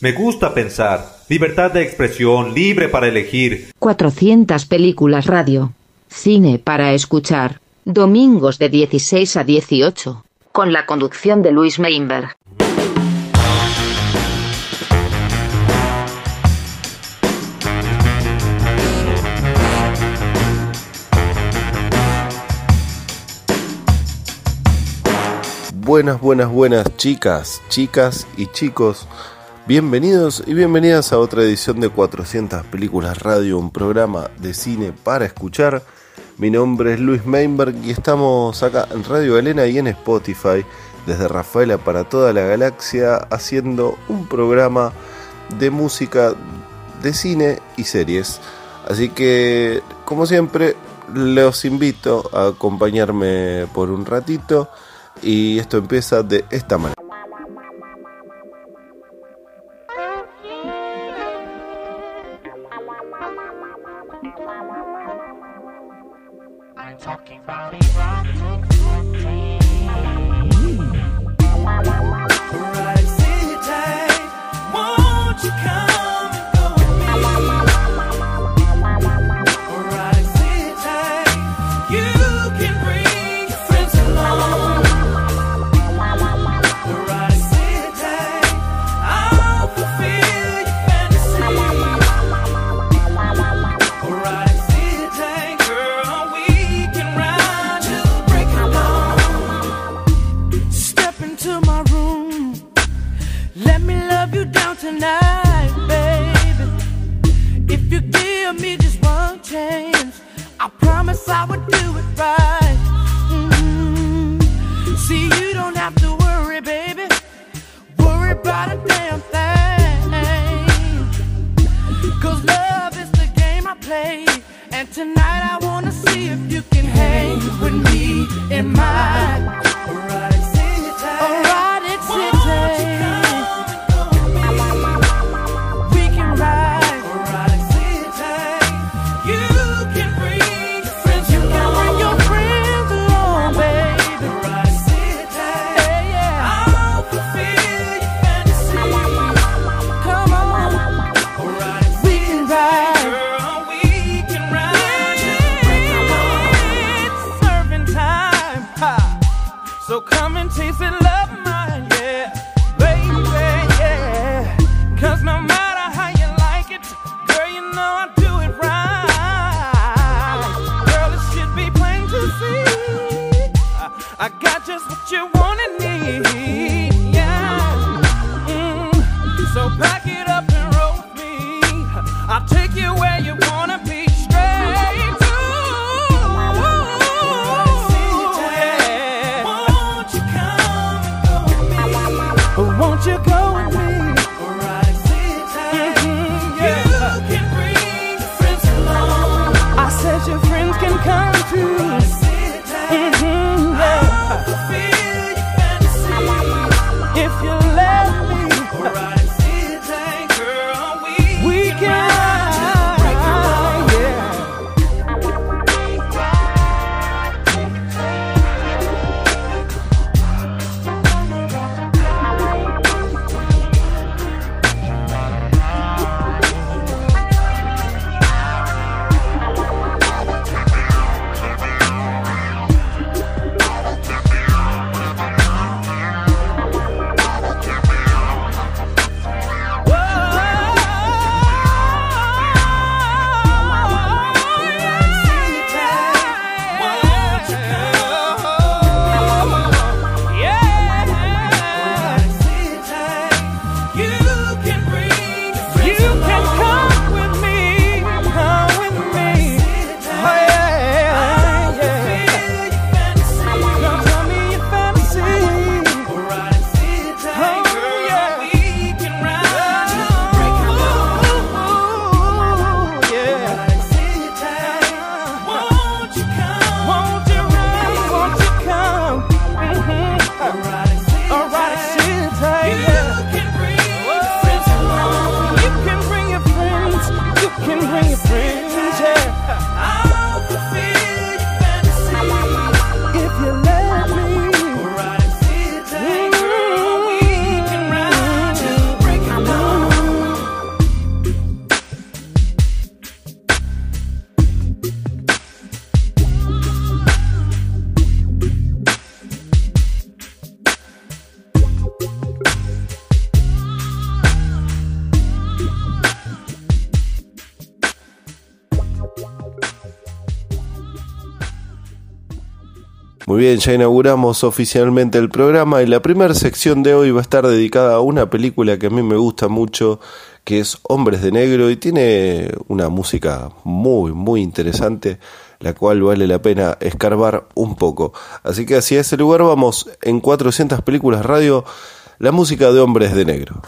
Me gusta pensar. Libertad de expresión, libre para elegir. 400 películas radio. Cine para escuchar. Domingos de 16 a 18. Con la conducción de Luis Meinberg. Buenas, buenas, buenas chicas, chicas y chicos. Bienvenidos y bienvenidas a otra edición de 400 Películas Radio, un programa de cine para escuchar. Mi nombre es Luis Meinberg y estamos acá en Radio Elena y en Spotify, desde Rafaela para toda la galaxia, haciendo un programa de música de cine y series. Así que, como siempre, los invito a acompañarme por un ratito y esto empieza de esta manera. talking about. play. And tonight I wanna see if you can hang with me in my I'll take you where you bien, ya inauguramos oficialmente el programa y la primera sección de hoy va a estar dedicada a una película que a mí me gusta mucho, que es Hombres de Negro y tiene una música muy, muy interesante, la cual vale la pena escarbar un poco. Así que hacia ese lugar vamos en 400 películas radio, la música de Hombres de Negro.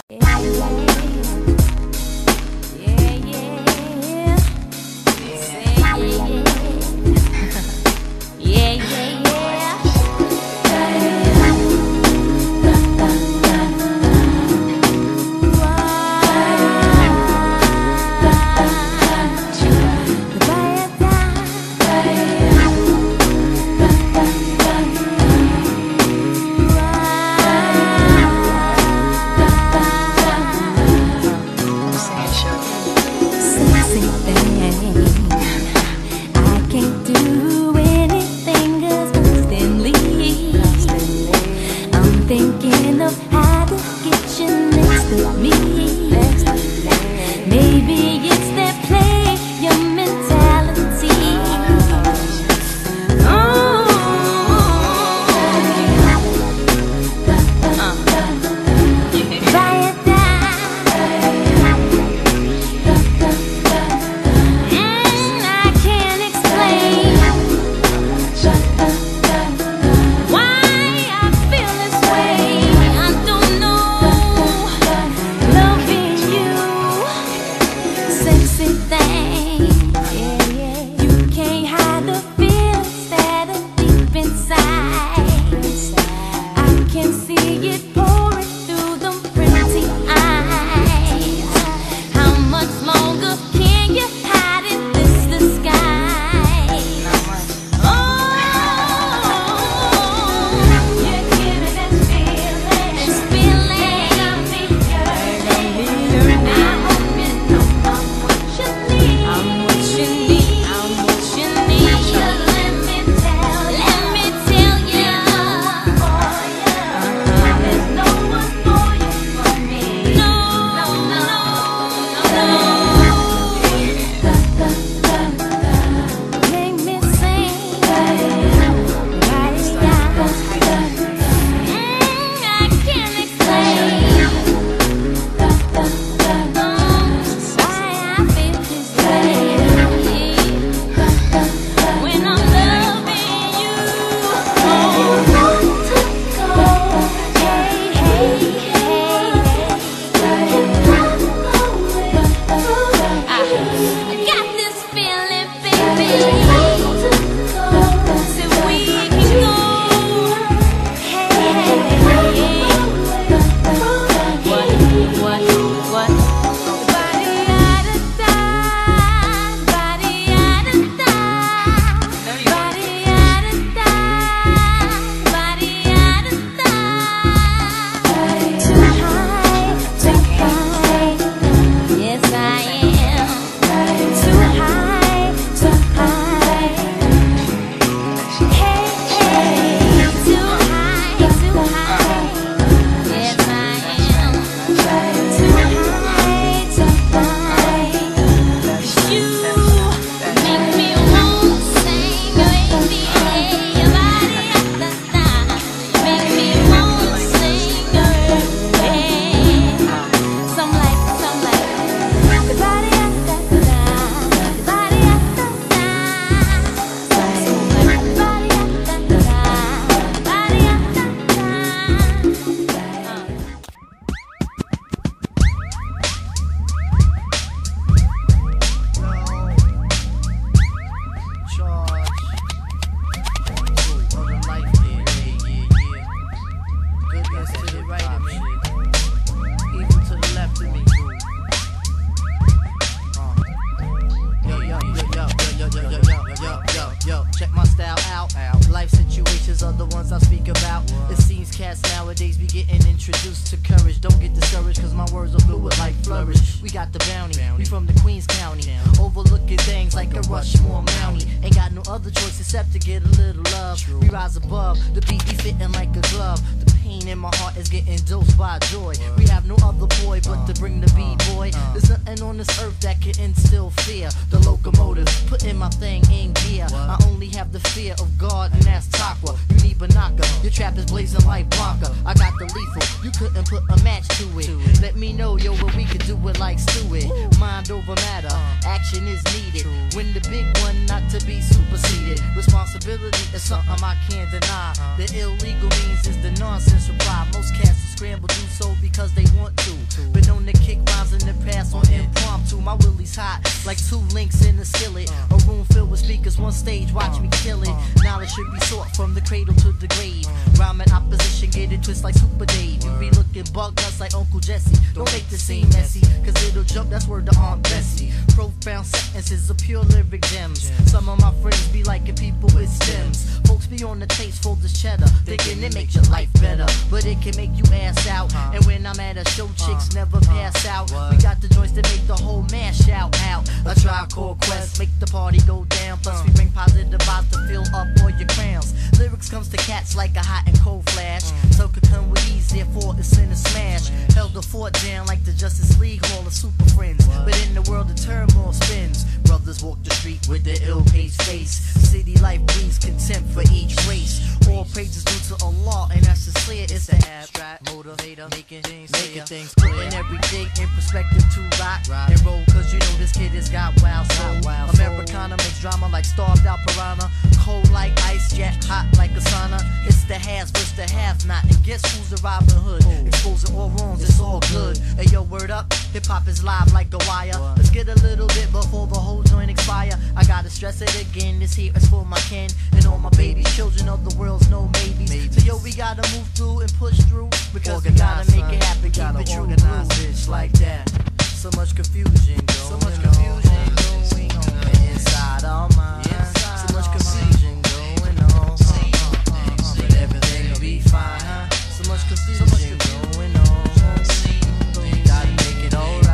For and all my babies, children of the world's no maybes. So yo, we gotta move through and push through because we gotta make it happen, keep it true. Organize bitch like that. So much confusion going So much confusion going on inside our minds. So much confusion going on. But everything will be fine. So much confusion going on. Gotta make it alright.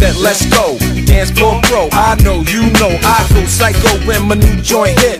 Set, let's go. Dance floor pro, I know, you know, I go psycho when my new joint hit.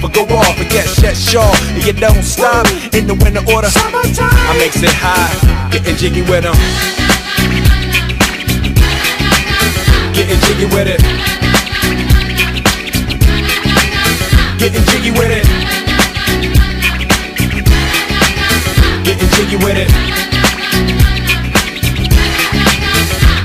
but go off and get shut short. And you don't stop in the winter order. I makes it high, getting jiggy with them. Getting jiggy with it. Getting jiggy with it. Getting jiggy with it.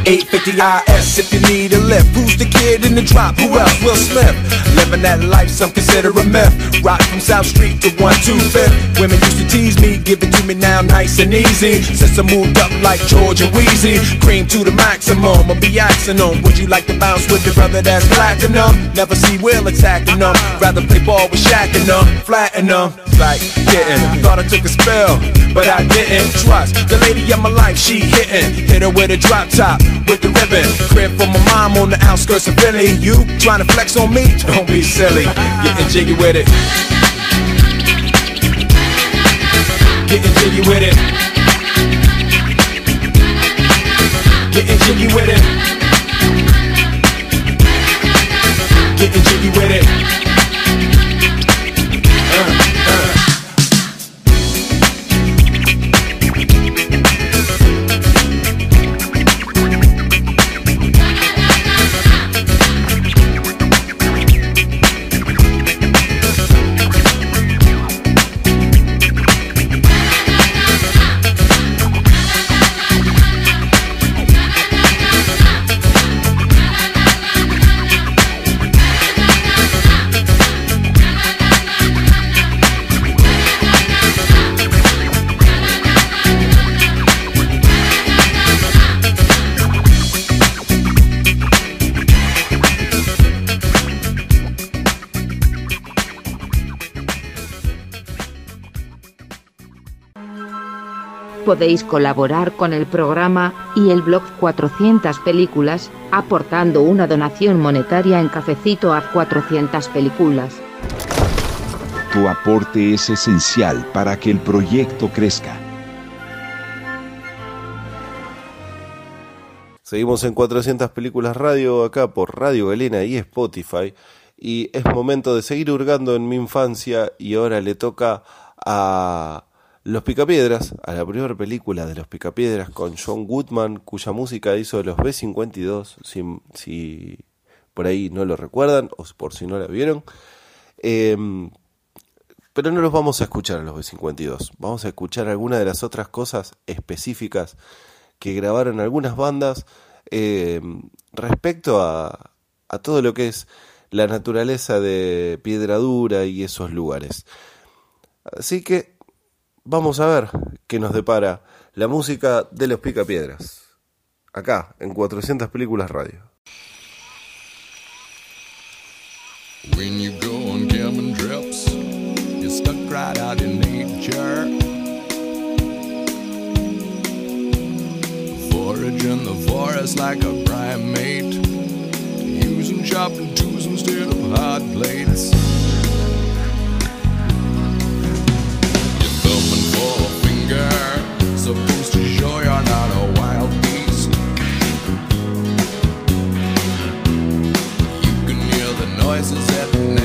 850 IS if you need a lift. Who's the kid in the drop? Who else? Will Smith. Living that life, some consider a myth. Rock from South Street to 125th. Women used to tease me, give it to me now nice and easy. Since I moved up like George and Wheezy. Cream to the maximum, I'll be axing them. Would you like to bounce with your brother that's platinum? Never see Will attacking them. Rather play ball with Shaq and them, flatten them. Like getting, thought I took a spell, but I didn't. Trust the lady of my life, she hitting. Hit her with a drop top, with the ribbon. Crib for my mom on the outskirts of Philly. You trying to flex on me? Don't be silly. Getting jiggy with it. Getting jiggy with it. Getting jiggy with it. Getting jiggy with it. Podéis colaborar con el programa y el blog 400 películas, aportando una donación monetaria en cafecito a 400 películas. Tu aporte es esencial para que el proyecto crezca. Seguimos en 400 películas radio acá por Radio Galena y Spotify. Y es momento de seguir hurgando en mi infancia y ahora le toca a Los Picapiedras, a la primera película de Los Picapiedras con John Goodman, cuya música hizo los B-52, si, si por ahí no lo recuerdan o por si no la vieron. Eh, pero no los vamos a escuchar a los B-52, vamos a escuchar algunas de las otras cosas específicas que grabaron algunas bandas eh, respecto a todo lo que es la naturaleza de Piedra Dura y esos lugares. Así que vamos a ver qué nos depara la música de los Picapiedras. Acá, en 400 Películas Radio. When you go on cabin trips, you're stuck right out in nature. The forest like a primate, using chopping tools instead of hot plates. voices at night.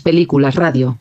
películas radio.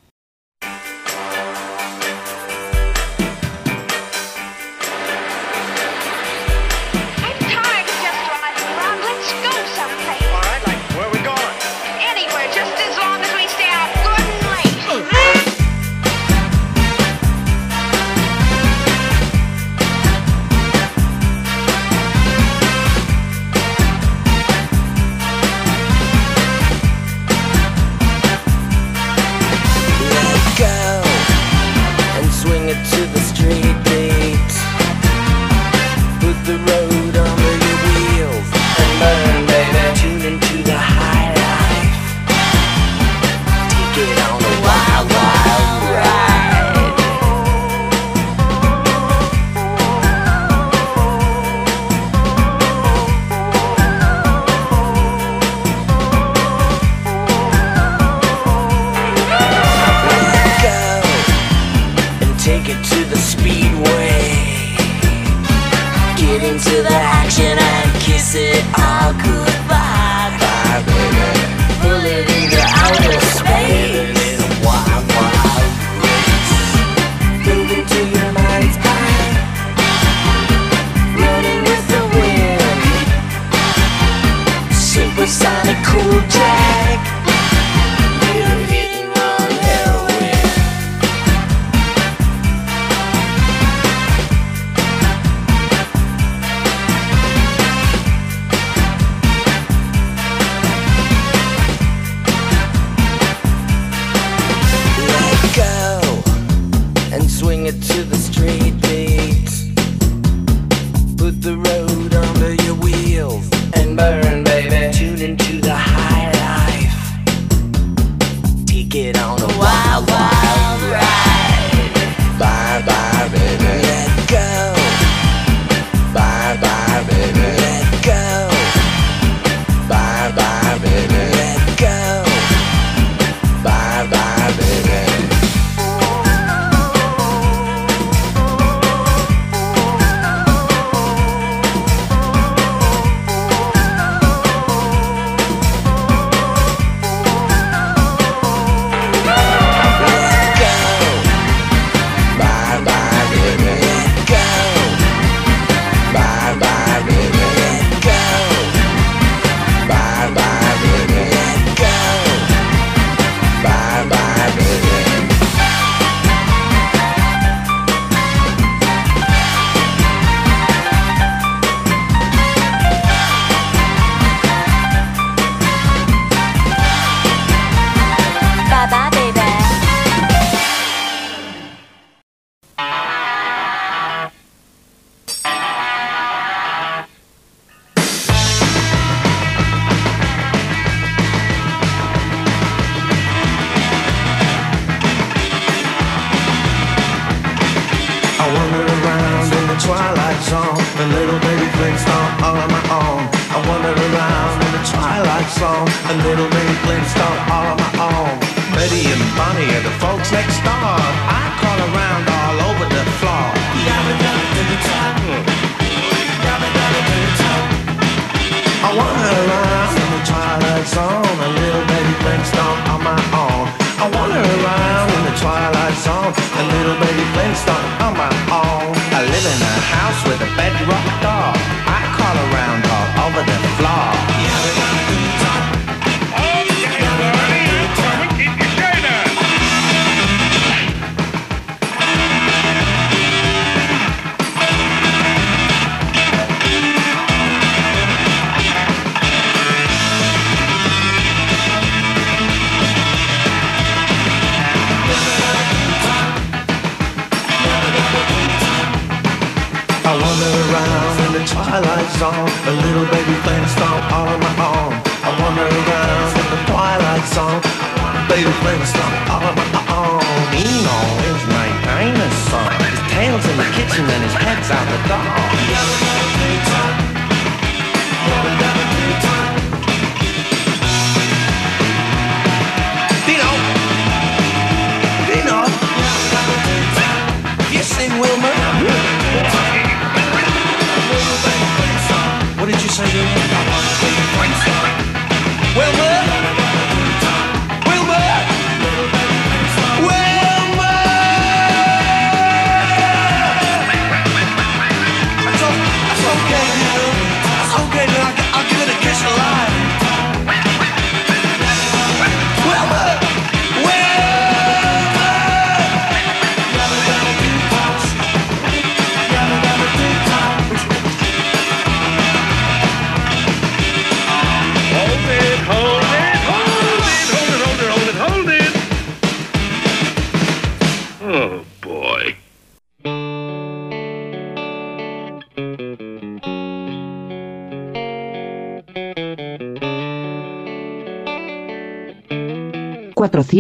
okay now. I'll give it a kiss alive.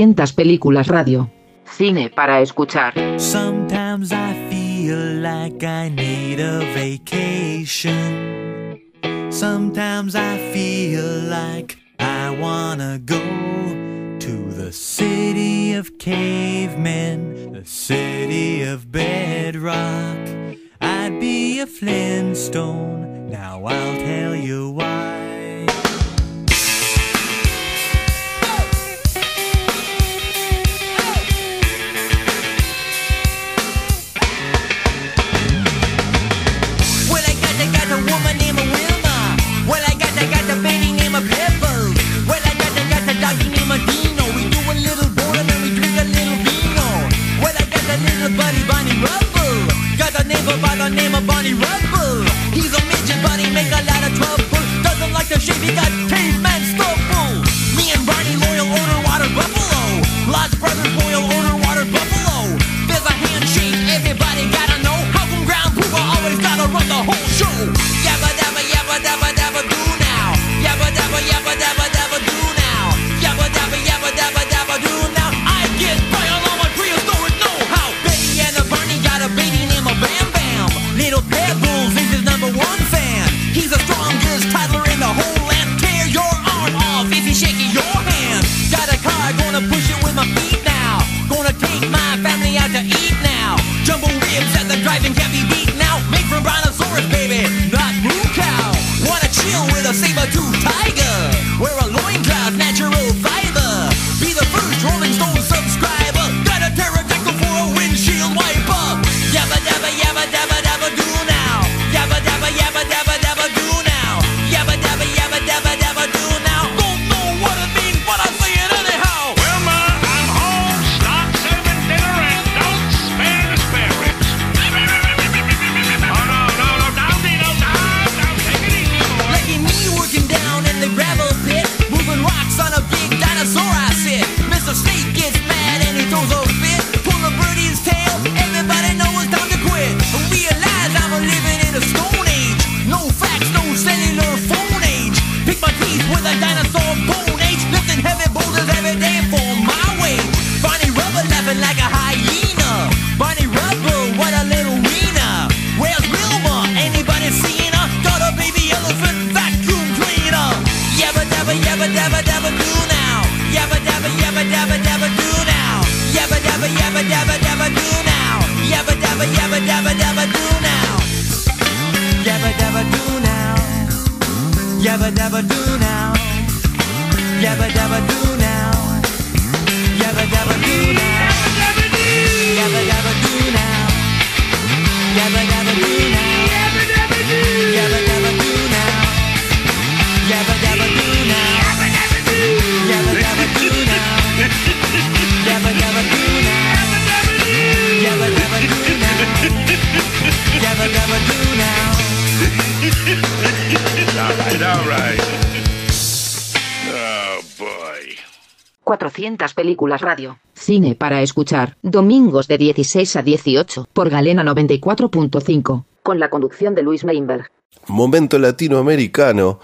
300 películas radio. Cine para escuchar. Sometimes I feel like I need a vacation. Sometimes I feel like I wanna go to the city of cavemen, the city of bedrock. I'd be a Flintstone, now I'll tell you why. Chính vì tại. Películas radio. Cine para escuchar. Domingos de 16 a 18 por Galena 94.5. Con la conducción de Luis Meinberg. Momento latinoamericano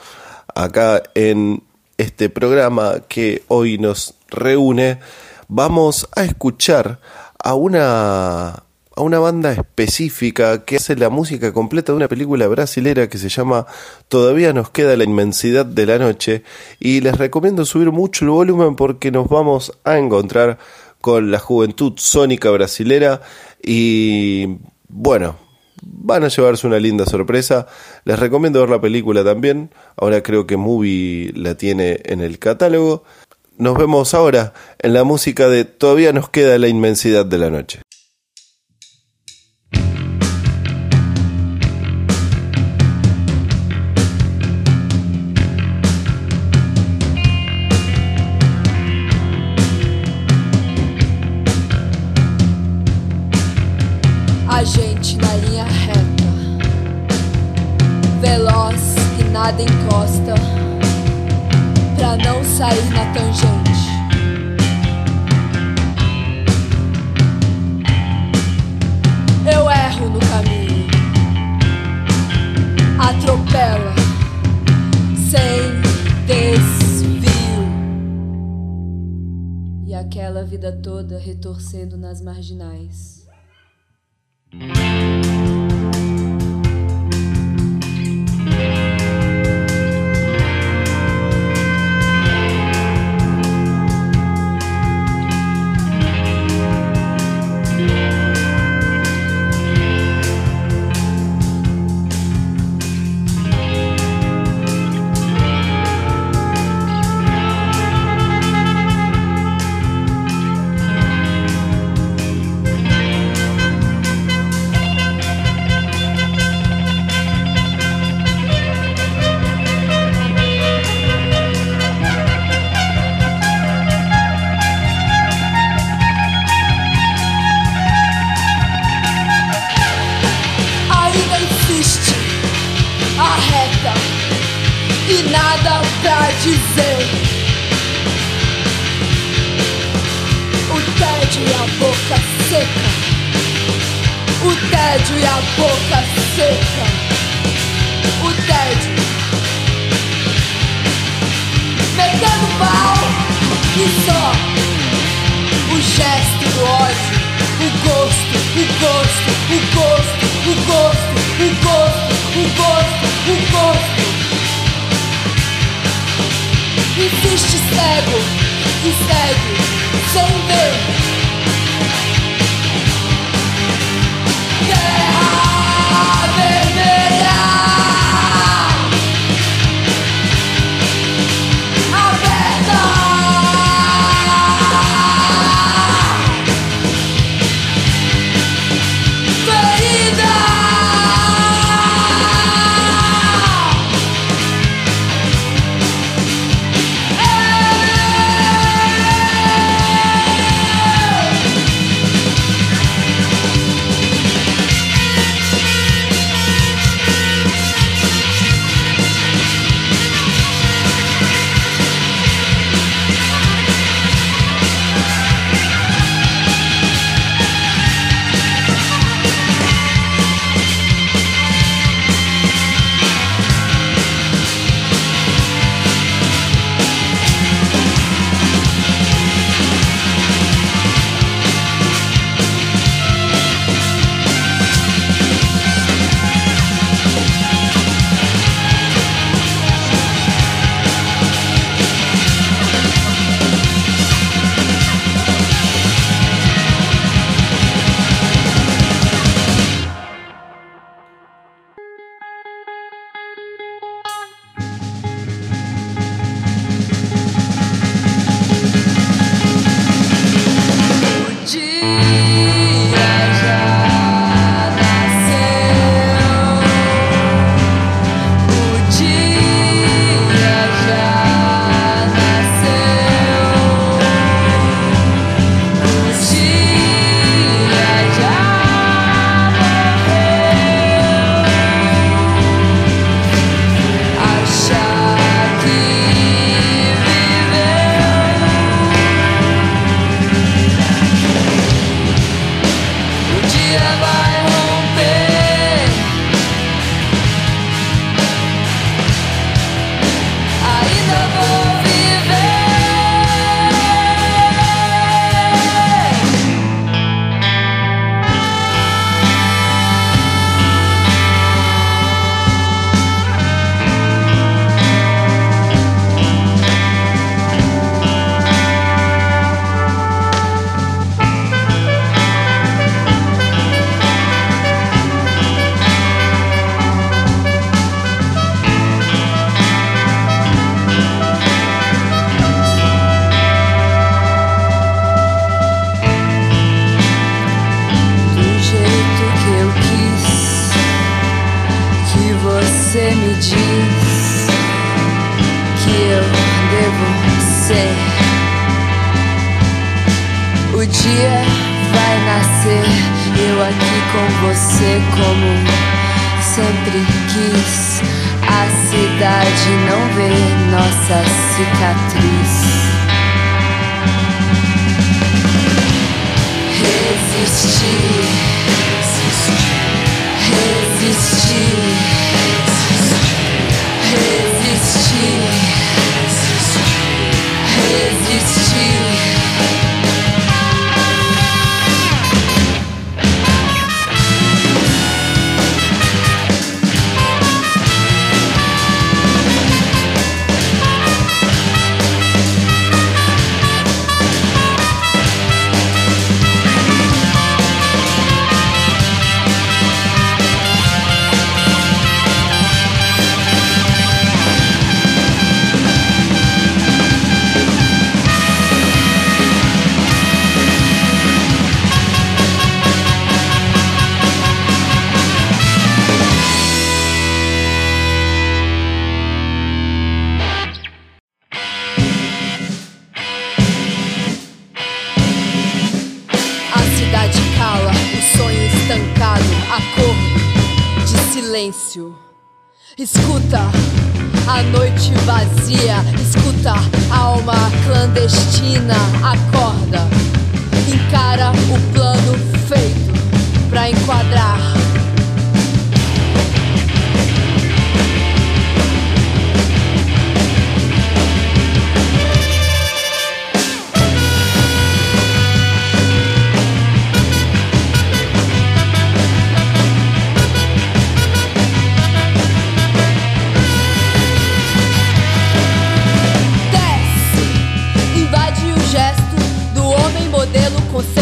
acá en este programa que hoy nos reúne. Vamos a escuchar a una a una banda específica que hace la música completa de una película brasilera que se llama Todavía nos queda la inmensidad de la noche y les recomiendo subir mucho el volumen porque nos vamos a encontrar con la juventud sónica brasilera y bueno, van a llevarse una linda sorpresa. Les recomiendo ver la película también. Ahora creo que Movie la tiene en el catálogo. Nos vemos ahora en la música de Todavía nos queda la inmensidad de la noche. Pra não sair na tangente. Eu erro no caminho, atropela, sem desvio. E aquela vida toda retorcendo nas marginais.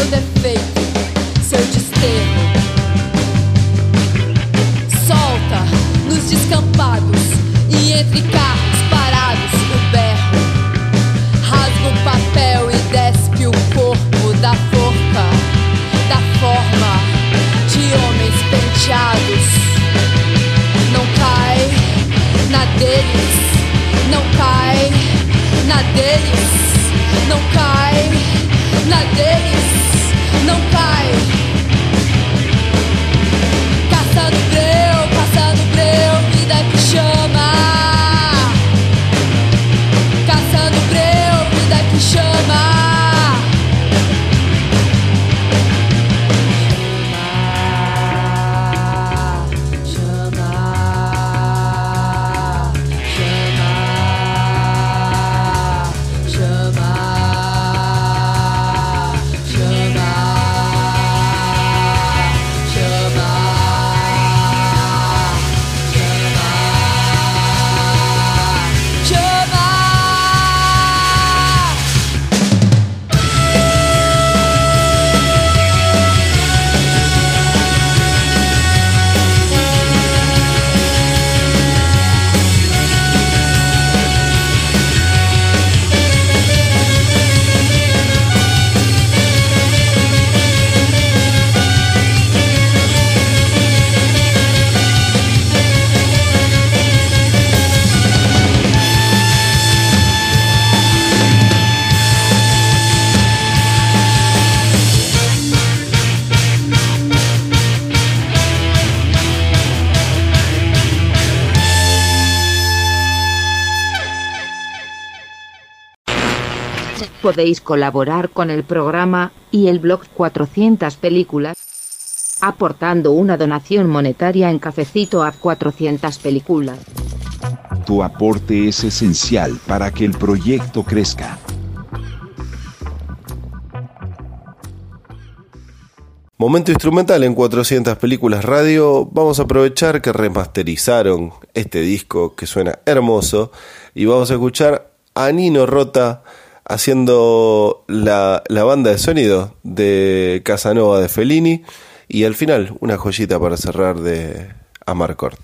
Defeito, Podéis colaborar con el programa y el blog 400 películas aportando una donación monetaria en cafecito a 400 películas. Tu aporte es esencial para que el proyecto crezca. Momento instrumental en 400 películas radio. Vamos a aprovechar que remasterizaron este disco que suena hermoso y vamos a escuchar a Nino Rota haciendo la, la banda de sonido de Casanova de Fellini y al final una joyita para cerrar de Amarcord.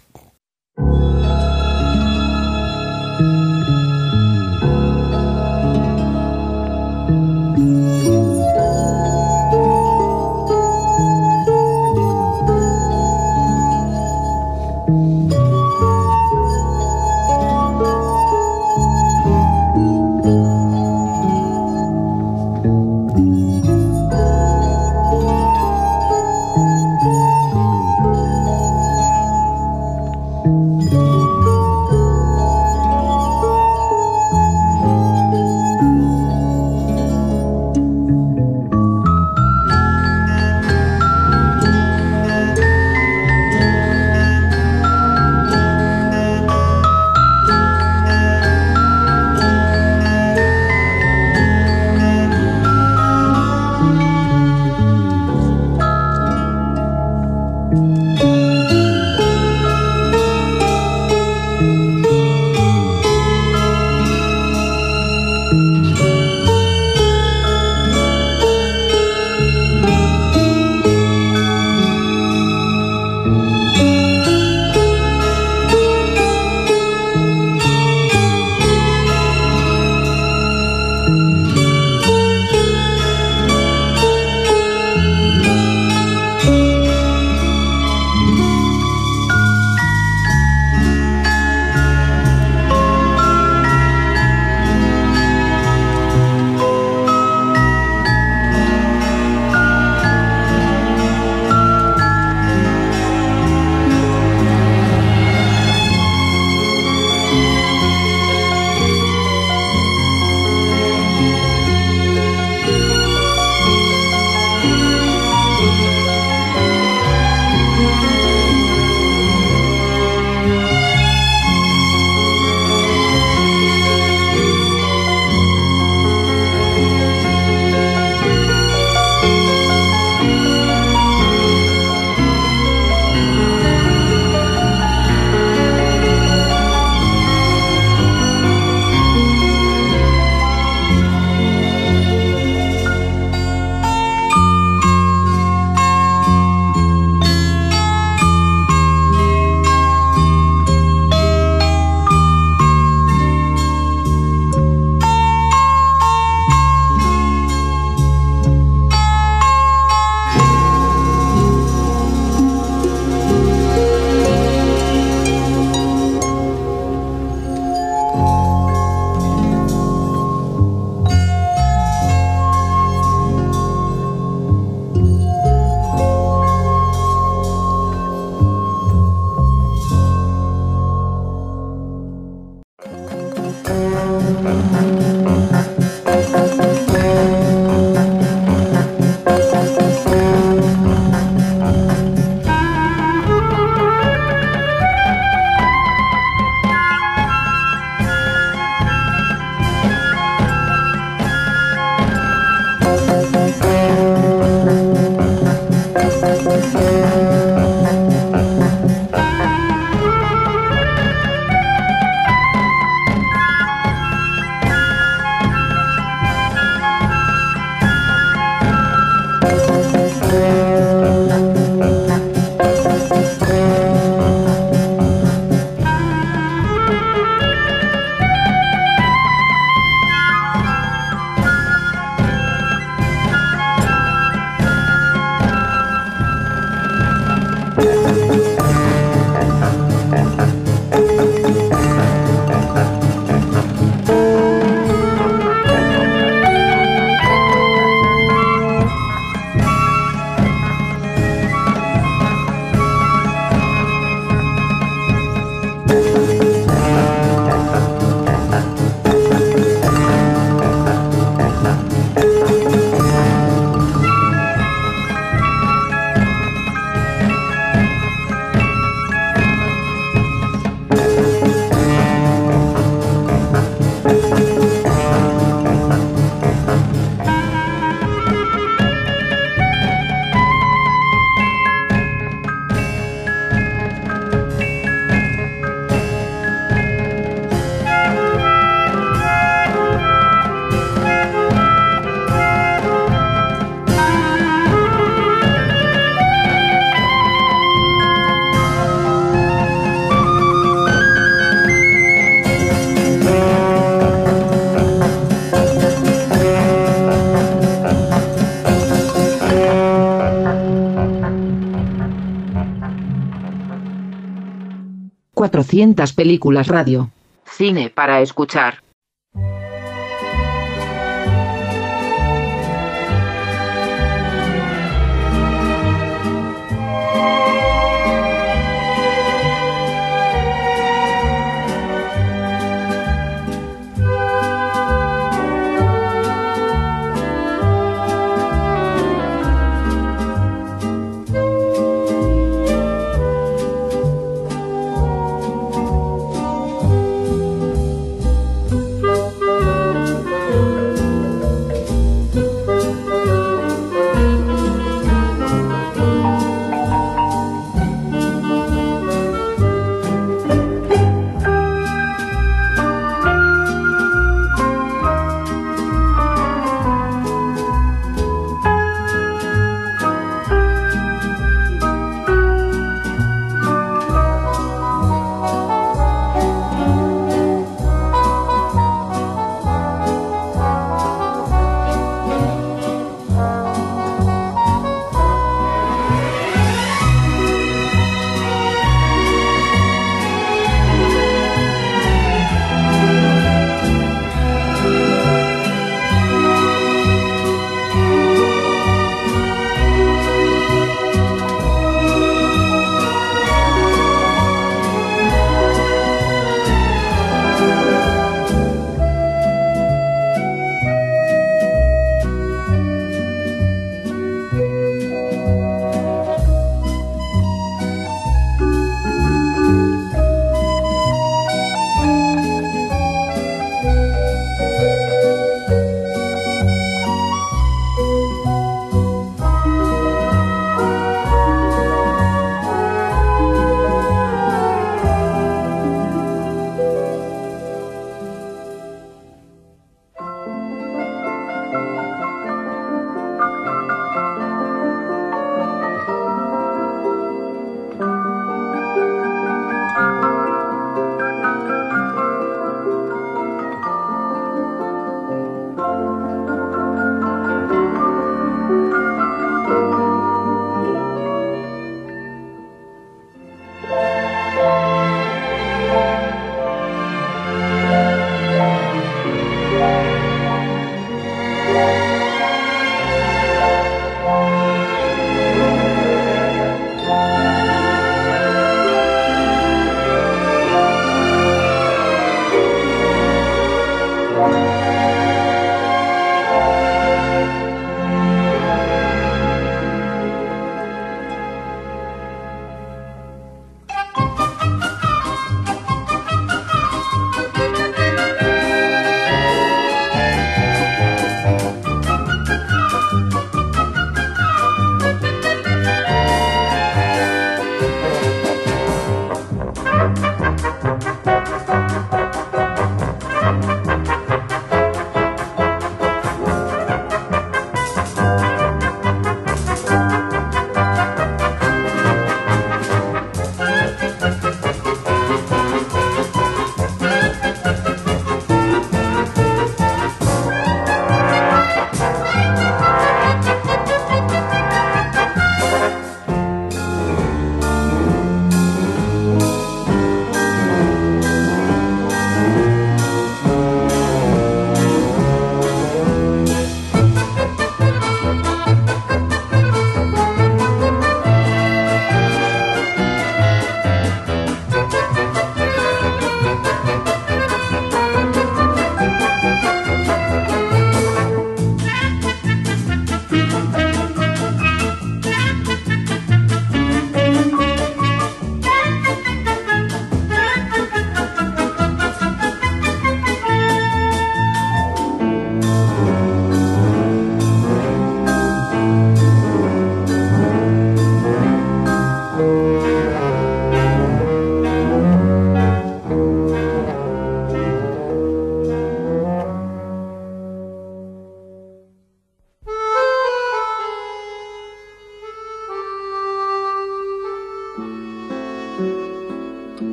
400 películas radio. Cine para escuchar.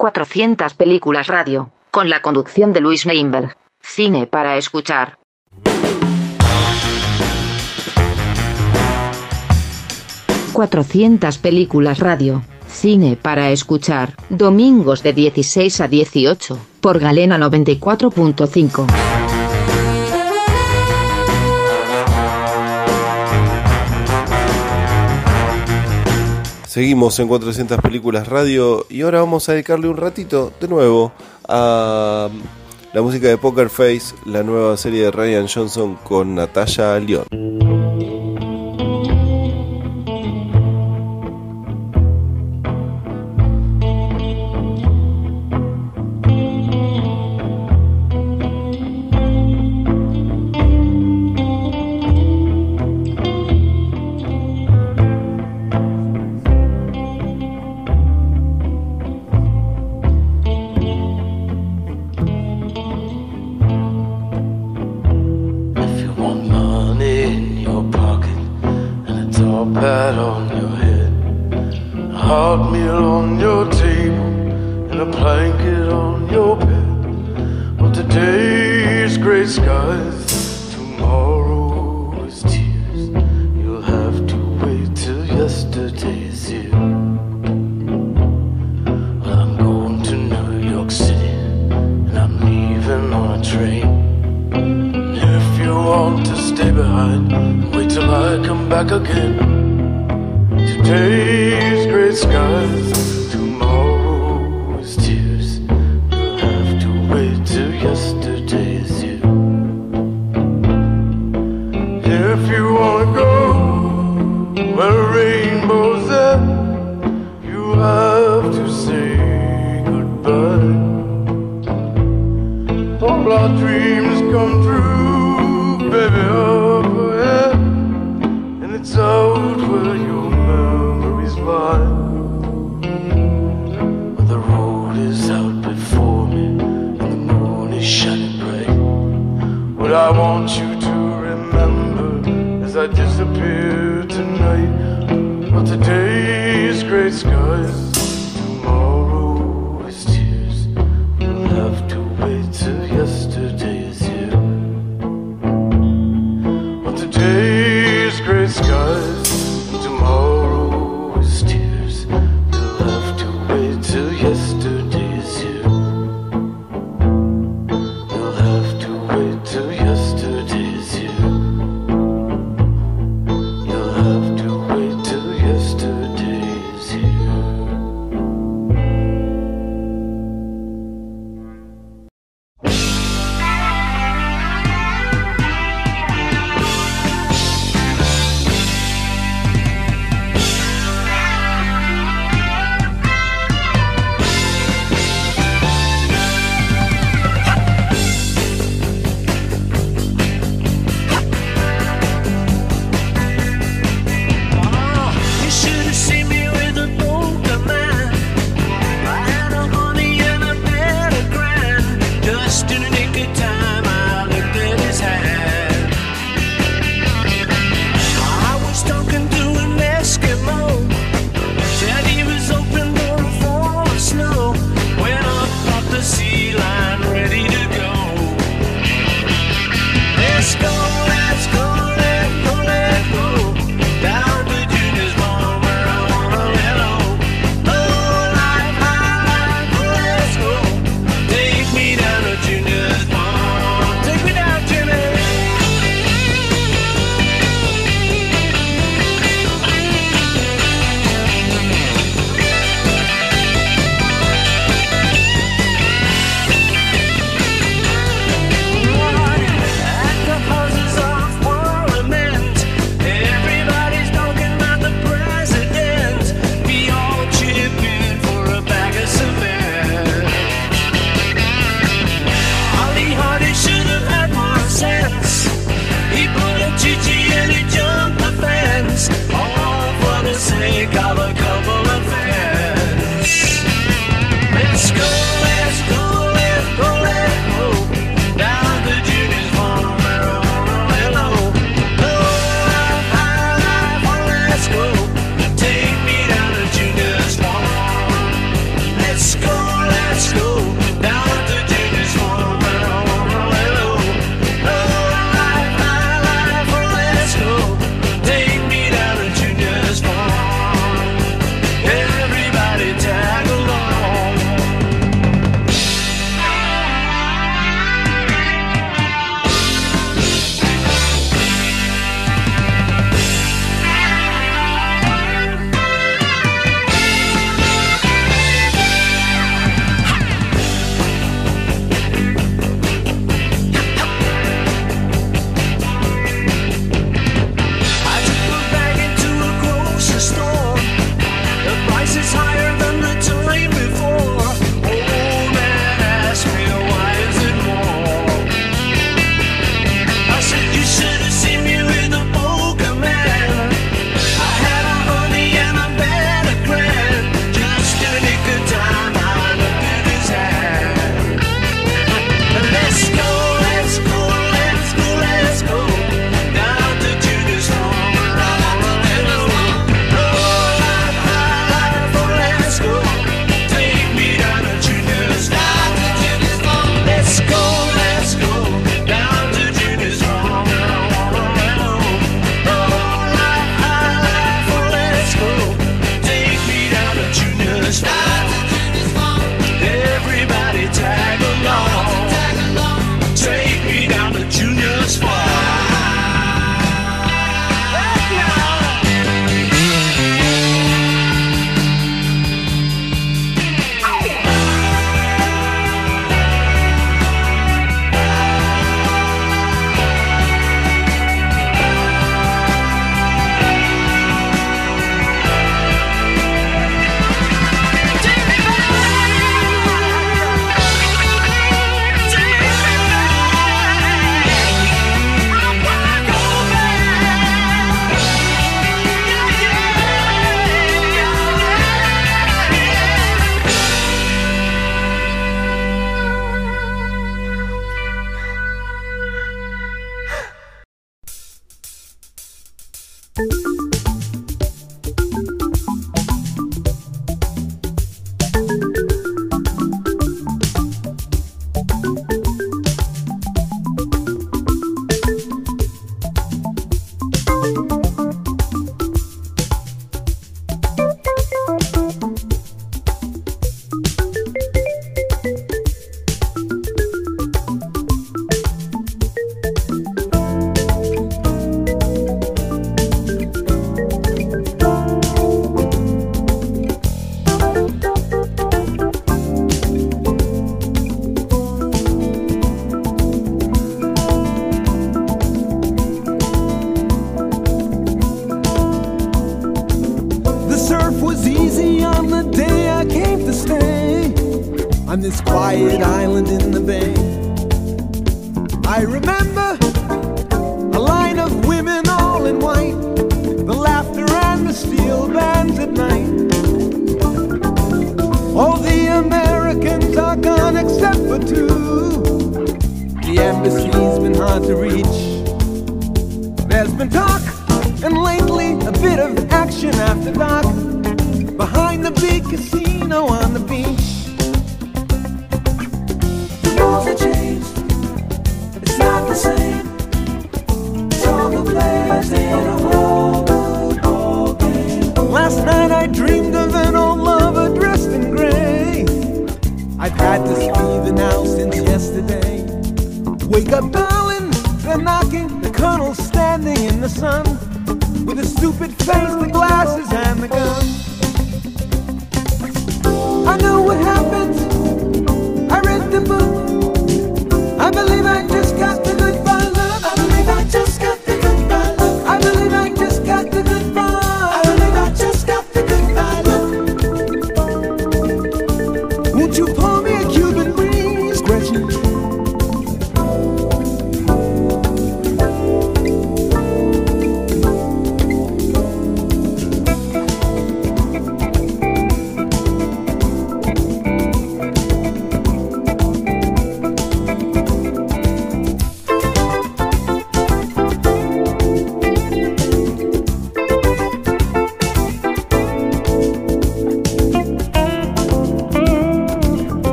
400 películas radio, con la conducción de Luis Neinberg. Cine para escuchar. ...400 películas radio... ...cine para escuchar... ...domingos de 16 a 18... ...por Galena 94.5... Seguimos en 400 películas radio y ahora vamos a dedicarle un ratito de nuevo a la música de Poker Face, la nueva serie de Ryan Johnson con Natalia León. Pad on your head, a hot meal on your table and a blanket on your bed. Well, today is gray skies, tomorrow is tears. You'll have to wait till yesterday is here. Well, I'm going to New York City and I'm leaving on a train. And If you want to stay behind, wait till I come back again.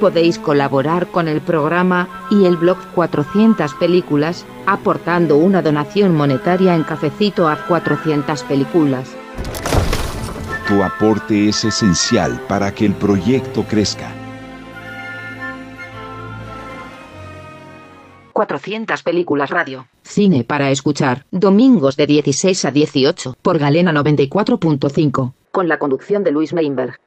podéis colaborar con el programa y el blog 400 Películas, aportando una donación monetaria en cafecito a 400 Películas. Tu aporte es esencial para que el proyecto crezca. 400 películas radio. Cine para escuchar, domingos de 16 a 18, por Galena 94.5, con la conducción de Luis Meinberg.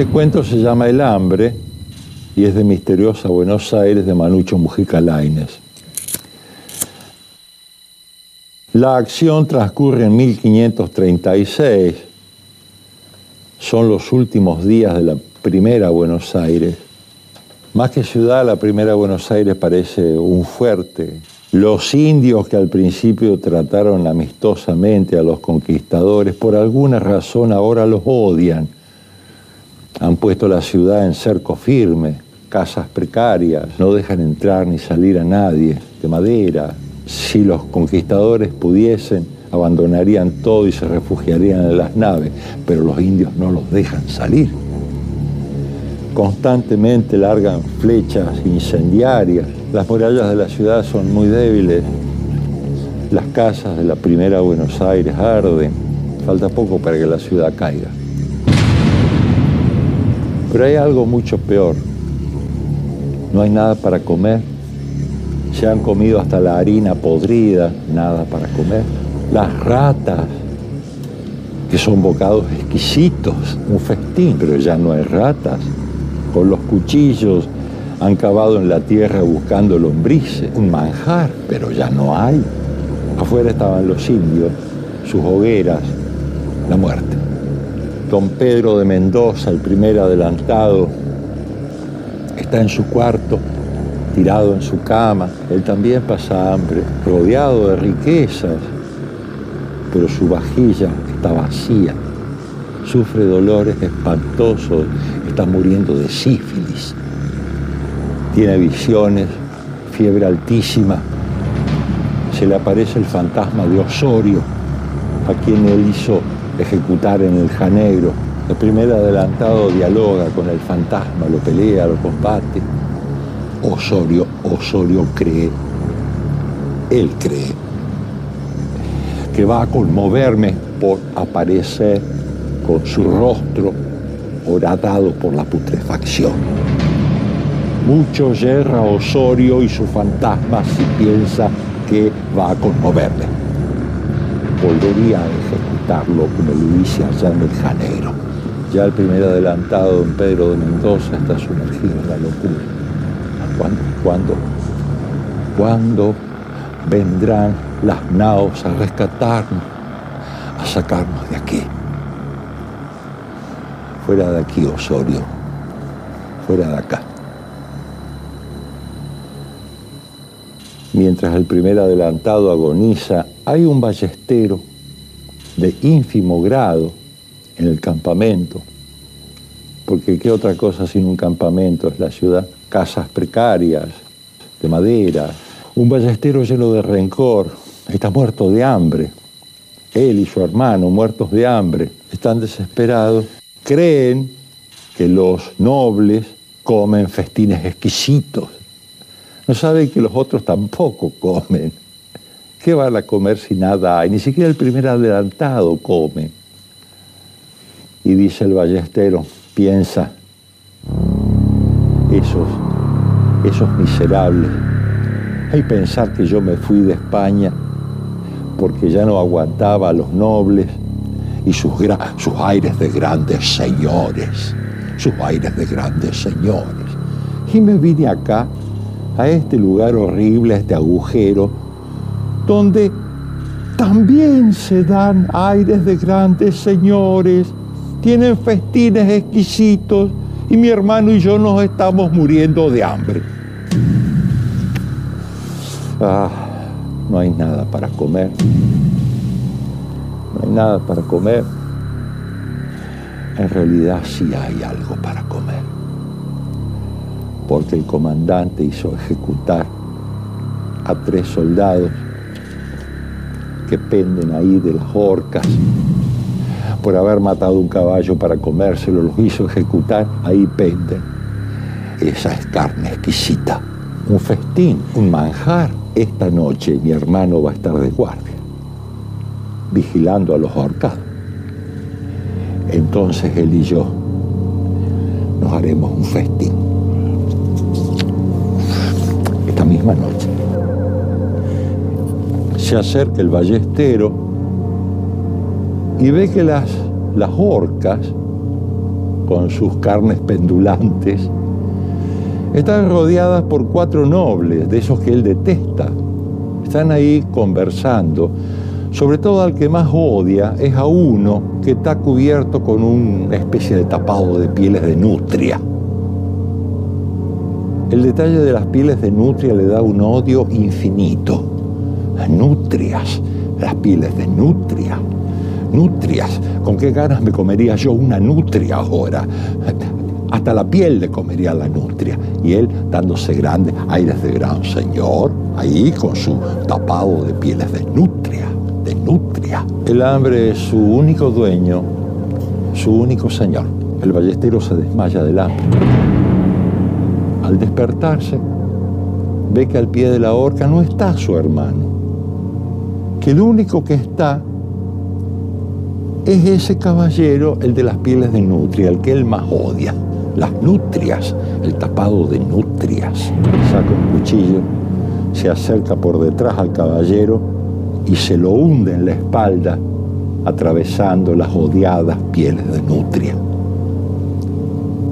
Este cuento se llama El hambre y es de Misteriosa Buenos Aires de Manucho Mujica Laines. La acción transcurre en 1536. Son los últimos días de la primera Buenos Aires. Más que ciudad, la primera Buenos Aires parece un fuerte. Los indios que al principio trataron amistosamente a los conquistadores, por alguna razón ahora los odian han puesto la ciudad en cerco firme, casas precarias, no dejan entrar ni salir a nadie, de madera. Si los conquistadores pudiesen, abandonarían todo y se refugiarían en las naves, pero los indios no los dejan salir constantemente largan flechas incendiarias. Las murallas de la ciudad son muy débiles. Las casas de la primera Buenos Aires arden. Falta poco para que la ciudad caiga. Pero hay algo mucho peor. No hay nada para comer. Se han comido hasta la harina podrida, nada para comer. Las ratas, que son bocados exquisitos, un festín, pero ya no hay ratas con los cuchillos han cavado en la tierra buscando lombrices, un manjar, pero ya no hay. Afuera estaban los indios, sus hogueras, la muerte. Don Pedro de Mendoza, el primer adelantado, está en su cuarto, tirado en su cama. Él también pasa hambre, rodeado de riquezas, pero su vajilla está vacía. Sufre dolores espantosos, está muriendo de sífilis. Tiene visiones, fiebre altísima. Se le aparece el fantasma de Osorio, a quien él hizo ejecutar en el Janeiro. El primer adelantado dialoga con el fantasma, lo pelea, lo combate. Osorio, Osorio cree, él cree, que va a conmoverme por aparecer con su rostro horadado por la putrefacción. Mucho yerra Osorio y su fantasma si piensa que va a conmoverle. Volvería a como lo hice allá en el Janeiro. Ya el primer adelantado, don Pedro de Mendoza, está sumergido en la locura. ¿Cuándo? ¿Cuándo? ¿Cuándo vendrán las naos a rescatarnos, a sacarnos de aquí? Fuera de aquí, Osorio. Fuera de acá. Mientras el primer adelantado agoniza, hay un ballestero de ínfimo grado en el campamento. Porque qué otra cosa sin un campamento es la ciudad. Casas precarias, de madera. Un ballestero lleno de rencor. Está muerto de hambre. Él y su hermano muertos de hambre. Están desesperados creen que los nobles comen festines exquisitos. No saben que los otros tampoco comen. ¿Qué van a comer si nada hay? Ni siquiera el primer adelantado come. Y dice el ballestero, piensa, esos, esos miserables, hay pensar que yo me fui de España porque ya no aguantaba a los nobles y sus, sus aires de grandes señores, sus aires de grandes señores. Y me vine acá, a este lugar horrible, a este agujero, donde también se dan aires de grandes señores, tienen festines exquisitos y mi hermano y yo nos estamos muriendo de hambre. Ah, no hay nada para comer no hay nada para comer. En realidad sí hay algo para comer. Porque el comandante hizo ejecutar a tres soldados que penden ahí de las horcas por haber matado un caballo para comérselo, los hizo ejecutar, ahí penden. Esa es carne exquisita, un festín, un manjar. Esta noche mi hermano va a estar de guardia vigilando a los ahorcados. Entonces él y yo nos haremos un festín. Esta misma noche. Se acerca el ballestero y ve que las, las orcas, con sus carnes pendulantes, están rodeadas por cuatro nobles, de esos que él detesta. Están ahí conversando sobre todo al que más odia es a uno que está cubierto con una especie de tapado de pieles de nutria. El detalle de las pieles de nutria le da un odio infinito. Nutrias, las pieles de nutria. Nutrias, ¿con qué ganas me comería yo una nutria ahora? Hasta la piel le comería la nutria. Y él dándose grandes aires de gran señor, ahí con su tapado de pieles de nutria, de nutria. El hambre es su único dueño, su único señor. El ballestero se desmaya del hambre. Al despertarse, ve que al pie de la horca no está su hermano, que el único que está es ese caballero, el de las pieles de nutria, el que él más odia. Las nutrias, el tapado de nutrias. Saca un cuchillo, se acerca por detrás al caballero y se lo hunde en la espalda, atravesando las odiadas pieles de nutria.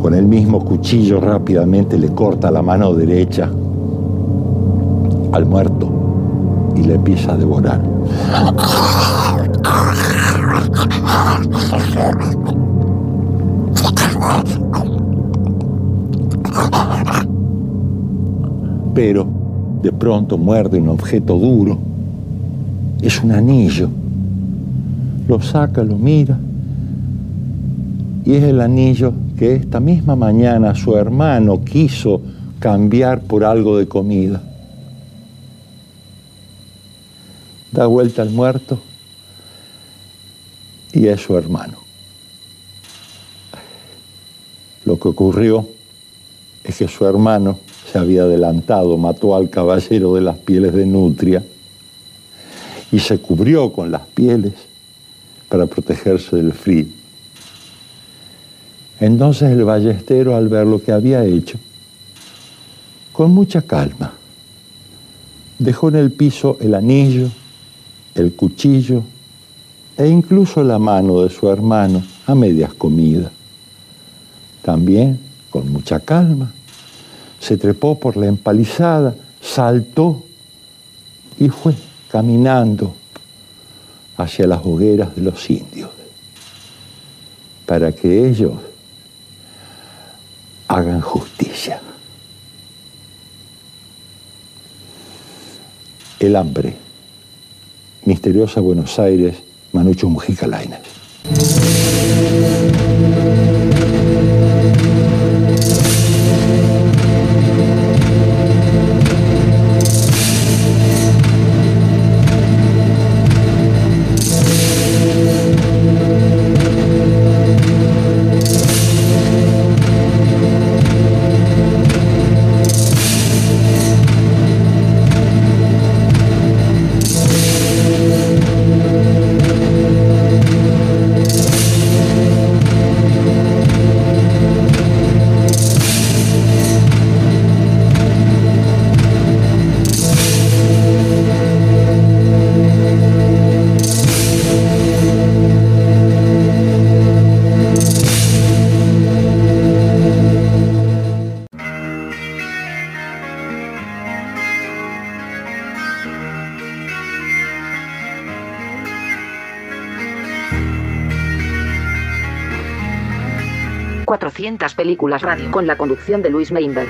Con el mismo cuchillo rápidamente le corta la mano derecha al muerto y le empieza a devorar. Pero de pronto muerde un objeto duro. Es un anillo. Lo saca, lo mira. Y es el anillo que esta misma mañana su hermano quiso cambiar por algo de comida. Da vuelta al muerto y es su hermano. Lo que ocurrió es que su hermano se había adelantado, mató al caballero de las pieles de nutria y se cubrió con las pieles para protegerse del frío. Entonces el ballestero, al ver lo que había hecho, con mucha calma, dejó en el piso el anillo, el cuchillo e incluso la mano de su hermano a medias comidas. También, con mucha calma, se trepó por la empalizada, saltó y fue caminando hacia las hogueras de los indios, para que ellos hagan justicia. El hambre. Misteriosa Buenos Aires, Manucho Mujica Lainez. 400 películas radio con la conducción de Luis Meinberg.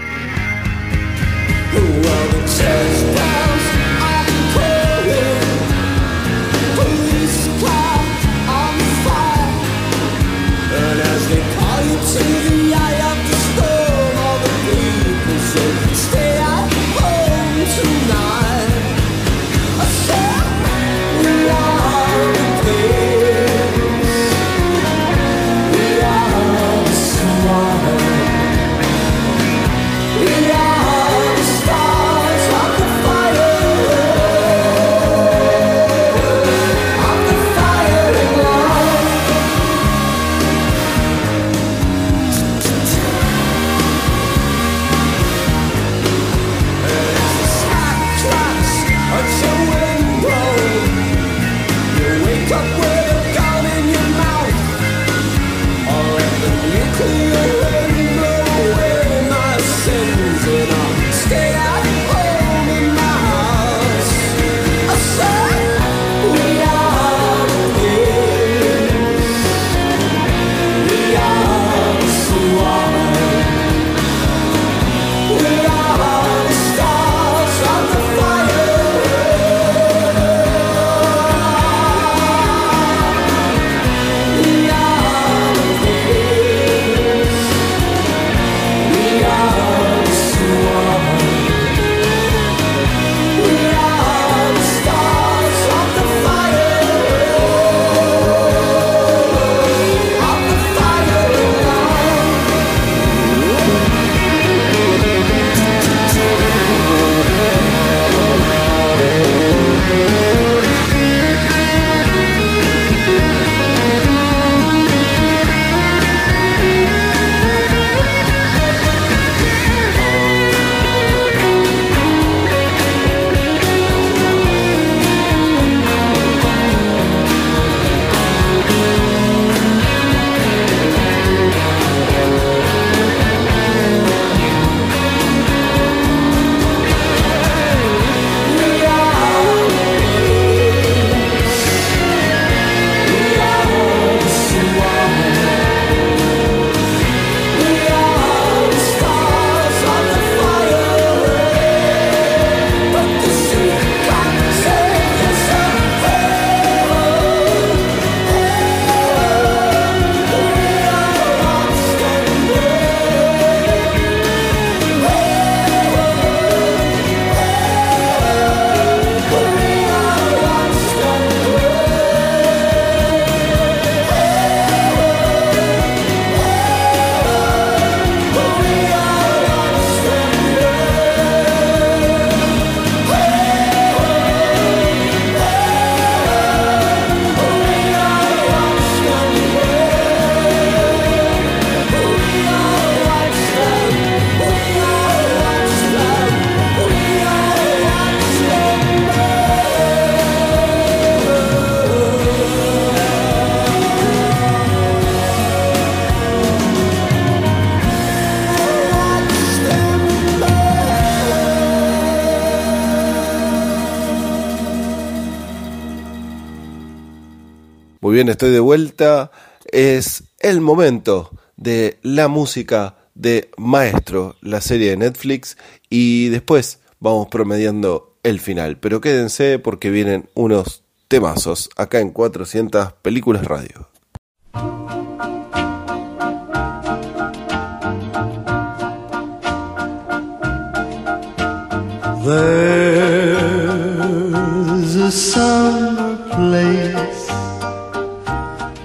Bien, estoy de vuelta. Es el momento de la música de Maestro, la serie de Netflix, y después vamos promediando el final. Pero quédense porque vienen unos temazos acá en 400 Películas Radio.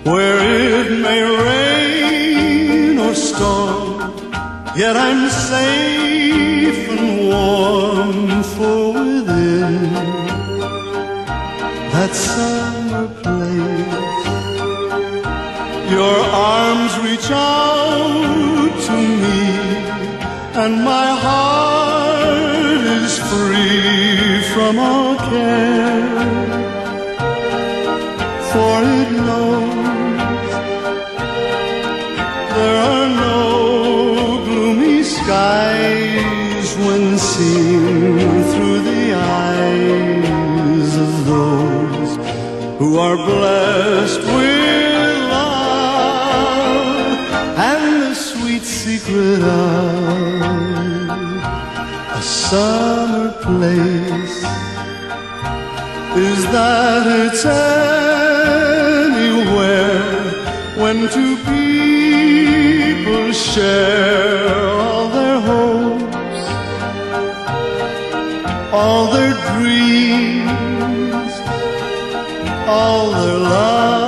Where it may rain or storm, yet I'm safe and warm for within that summer place. Your arms reach out to me, and my heart is free from all care. Who are blessed with love and the sweet secret of a summer place. Is that it's anywhere when two people share all their hopes, all their dreams, all their love.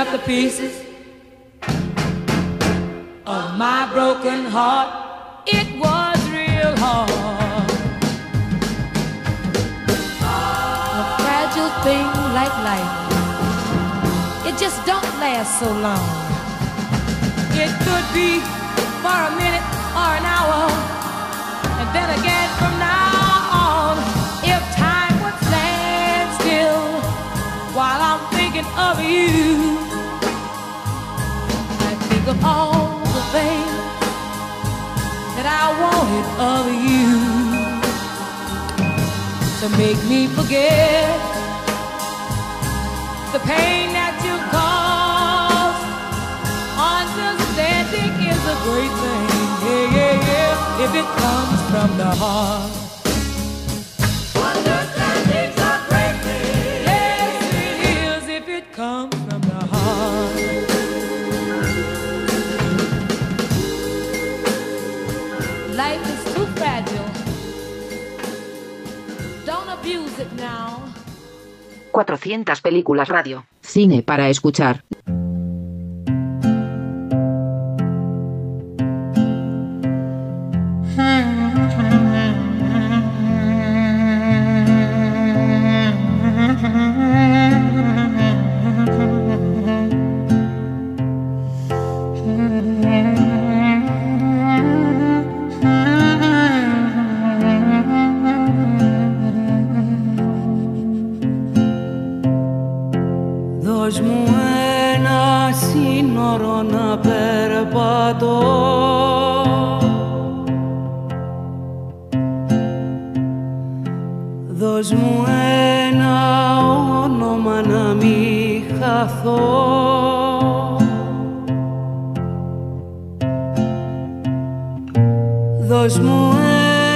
Up the pieces of my broken heart. It was real hard. A fragile thing like life, it just don't last so long. It could be make me forget the pain that you caused. Understanding is a great thing, yeah, yeah, yeah, if it comes from the heart. 400 películas radio. Cine para escuchar. Ένα σύνορο να περπατώ. Δώσ' μου ένα όνομα να μη χαθώ. Δώσ' μου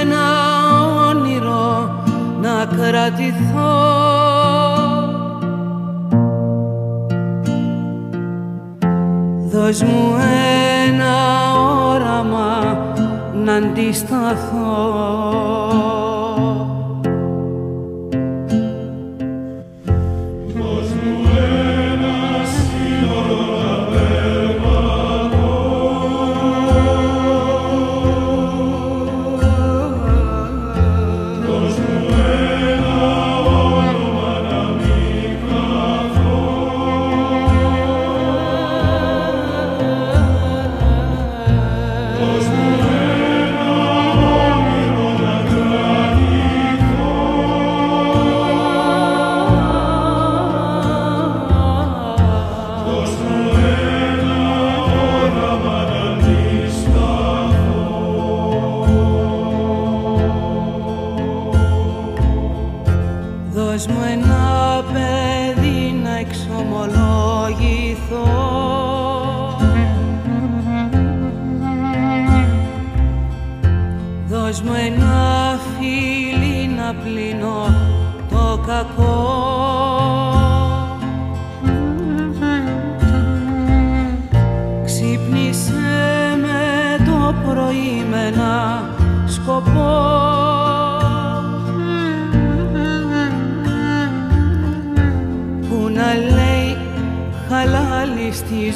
ένα όνειρο να κρατηθώ Δώσ' μου ένα όραμα να αντισταθώ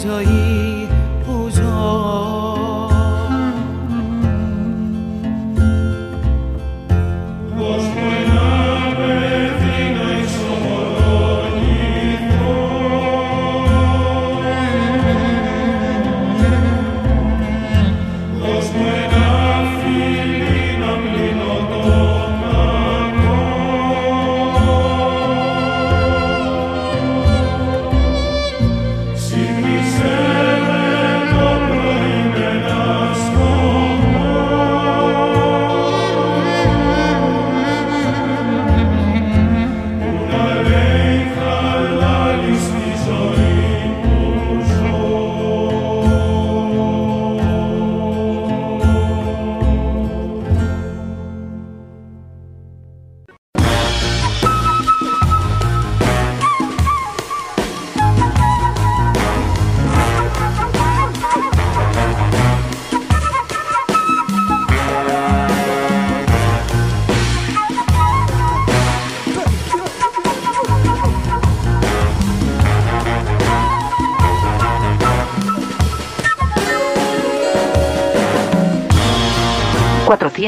soy